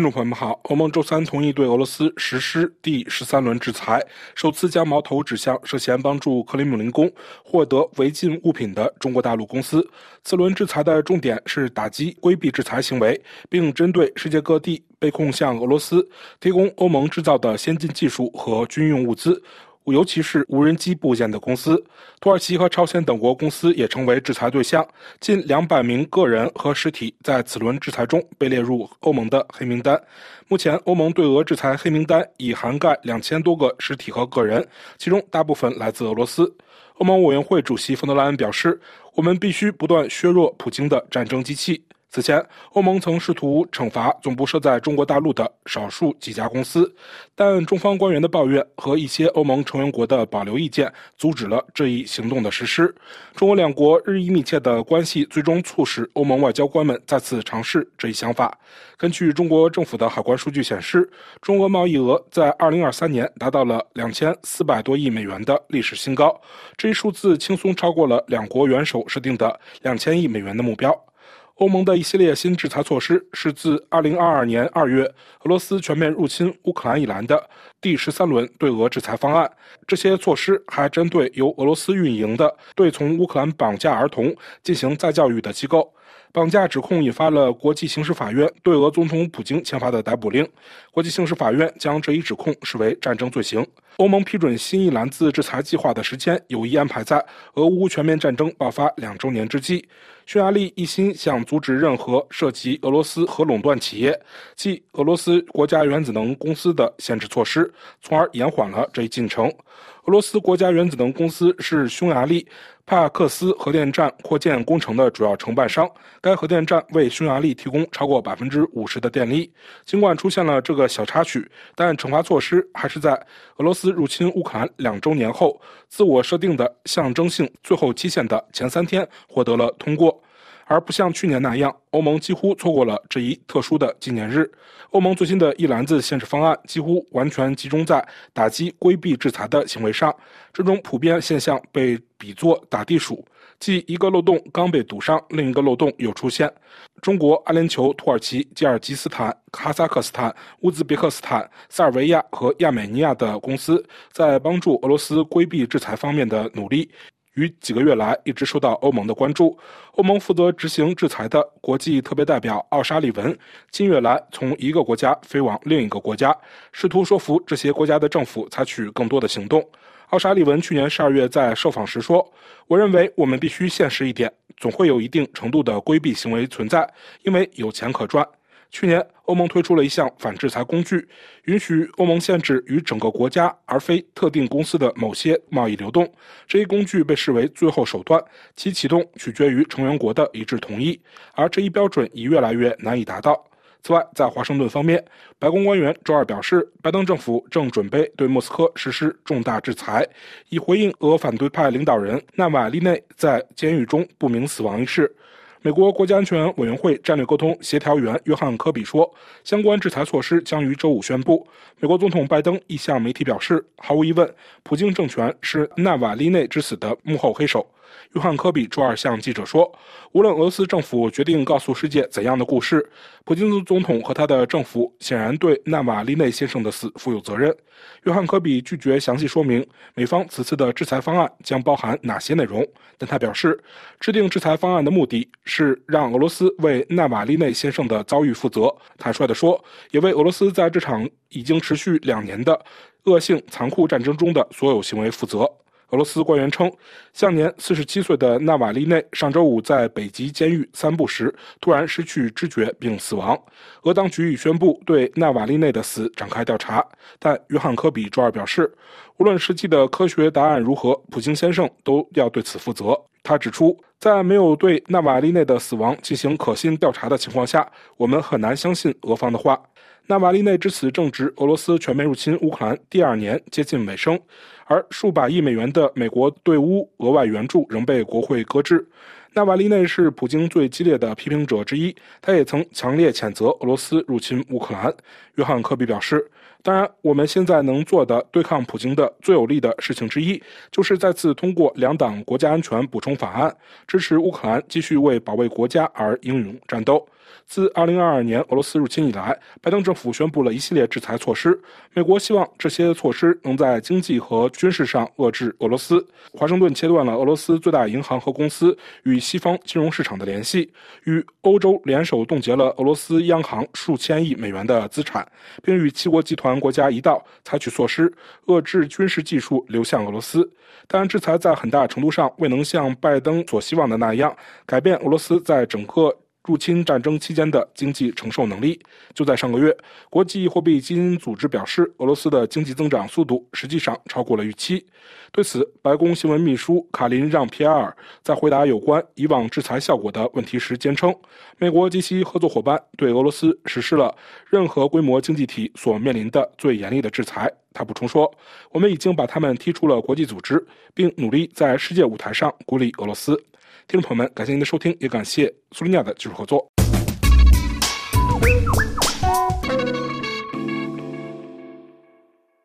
听众朋友们好，欧盟周三同意对俄罗斯实施第十三轮制裁，首次将矛头指向涉嫌帮助克里姆林宫获得违禁物品的中国大陆公司。此轮制裁的重点是打击规避制裁行为，并针对世界各地被控向俄罗斯提供欧盟制造的先进技术和军用物资。尤其是无人机部件的公司，土耳其和朝鲜等国公司也成为制裁对象。近两百名个人和实体在此轮制裁中被列入欧盟的黑名单。目前，欧盟对俄制裁黑名单已涵盖两千多个实体和个人，其中大部分来自俄罗斯。欧盟委员会主席冯德莱恩表示：“我们必须不断削弱普京的战争机器。”此前，欧盟曾试图惩罚总部设在中国大陆的少数几家公司，但中方官员的抱怨和一些欧盟成员国的保留意见阻止了这一行动的实施。中俄两国日益密切的关系最终促使欧盟外交官们再次尝试这一想法。根据中国政府的海关数据显示，中俄贸易额在2023年达到了2400多亿美元的历史新高，这一数字轻松超过了两国元首设定的2000亿美元的目标。欧盟的一系列新制裁措施是自2022年2月俄罗斯全面入侵乌克兰以来的第十三轮对俄制裁方案。这些措施还针对由俄罗斯运营的对从乌克兰绑架儿童进行再教育的机构。绑架指控引发了国际刑事法院对俄总统普京签发的逮捕令。国际刑事法院将这一指控视为战争罪行。欧盟批准新一篮子制裁计划的时间有意安排在俄乌全面战争爆发两周年之际。匈牙利一心想阻止任何涉及俄罗斯核垄断企业，即俄罗斯国家原子能公司的限制措施，从而延缓了这一进程。俄罗斯国家原子能公司是匈牙利帕克斯核电站扩建工程的主要承办商，该核电站为匈牙利提供超过百分之五十的电力。尽管出现了这个小插曲，但惩罚措施还是在俄罗斯自入侵乌克兰两周年后自我设定的象征性最后期限的前三天获得了通过。而不像去年那样，欧盟几乎错过了这一特殊的纪念日。欧盟最新的一篮子限制方案几乎完全集中在打击规避制裁的行为上。这种普遍现象被比作打地鼠，即一个漏洞刚被堵上，另一个漏洞又出现。中国、阿联酋、土耳其、吉尔吉斯坦、哈萨克斯坦、乌兹别克斯坦、塞尔维亚和亚美尼亚的公司在帮助俄罗斯规避制裁方面的努力。于几个月来一直受到欧盟的关注。欧盟负责执行制裁的国际特别代表奥沙利文近月来从一个国家飞往另一个国家，试图说服这些国家的政府采取更多的行动。奥沙利文去年十二月在受访时说：“我认为我们必须现实一点，总会有一定程度的规避行为存在，因为有钱可赚。”去年，欧盟推出了一项反制裁工具，允许欧盟限制与整个国家而非特定公司的某些贸易流动。这一工具被视为最后手段，其启动取决于成员国的一致同意，而这一标准已越来越难以达到。此外，在华盛顿方面，白宫官员周二表示，拜登政府正准备对莫斯科实施重大制裁，以回应俄反对派领导人纳瓦利内在监狱中不明死亡一事。美国国家安全委员会战略沟通协调员约翰·科比说：“相关制裁措施将于周五宣布。”美国总统拜登亦向媒体表示：“毫无疑问，普京政权是纳瓦利内之死的幕后黑手。”约翰·科比周二向记者说：“无论俄罗斯政府决定告诉世界怎样的故事，普京总统和他的政府显然对纳瓦利内先生的死负有责任。”约翰·科比拒绝详细说明美方此次的制裁方案将包含哪些内容，但他表示，制定制裁方案的目的是让俄罗斯为纳瓦利内先生的遭遇负责。坦率地说，也为俄罗斯在这场已经持续两年的恶性残酷战争中的所有行为负责。俄罗斯官员称，享年四十七岁的纳瓦利内上周五在北极监狱散步时突然失去知觉并死亡。俄当局已宣布对纳瓦利内的死展开调查，但约翰·科比周二表示，无论实际的科学答案如何，普京先生都要对此负责。他指出，在没有对纳瓦利内的死亡进行可信调查的情况下，我们很难相信俄方的话。纳瓦利内之死正值俄罗斯全面入侵乌克兰第二年接近尾声，而数百亿美元的美国对乌额外援助仍被国会搁置。纳瓦利内是普京最激烈的批评者之一，他也曾强烈谴责俄罗斯入侵乌克兰。约翰·科比表示：“当然，我们现在能做的对抗普京的最有力的事情之一，就是再次通过两党国家安全补充法案，支持乌克兰继续为保卫国家而英勇战斗。”自2022年俄罗斯入侵以来，拜登政府宣布了一系列制裁措施。美国希望这些措施能在经济和军事上遏制俄罗斯。华盛顿切断了俄罗斯最大银行和公司与西方金融市场的联系，与欧洲联手冻结了俄罗斯央行数千亿美元的资产，并与七国集团国家一道采取措施遏制军事技术流向俄罗斯。但制裁在很大程度上未能像拜登所希望的那样改变俄罗斯在整个。入侵战争期间的经济承受能力。就在上个月，国际货币基金组织表示，俄罗斯的经济增长速度实际上超过了预期。对此，白宫新闻秘书卡林让皮埃尔在回答有关以往制裁效果的问题时坚称，美国及其合作伙伴对俄罗斯实施了任何规模经济体所面临的最严厉的制裁。他补充说：“我们已经把他们踢出了国际组织，并努力在世界舞台上孤立俄罗斯。”听众朋友们，感谢您的收听，也感谢苏利亚的技术合作。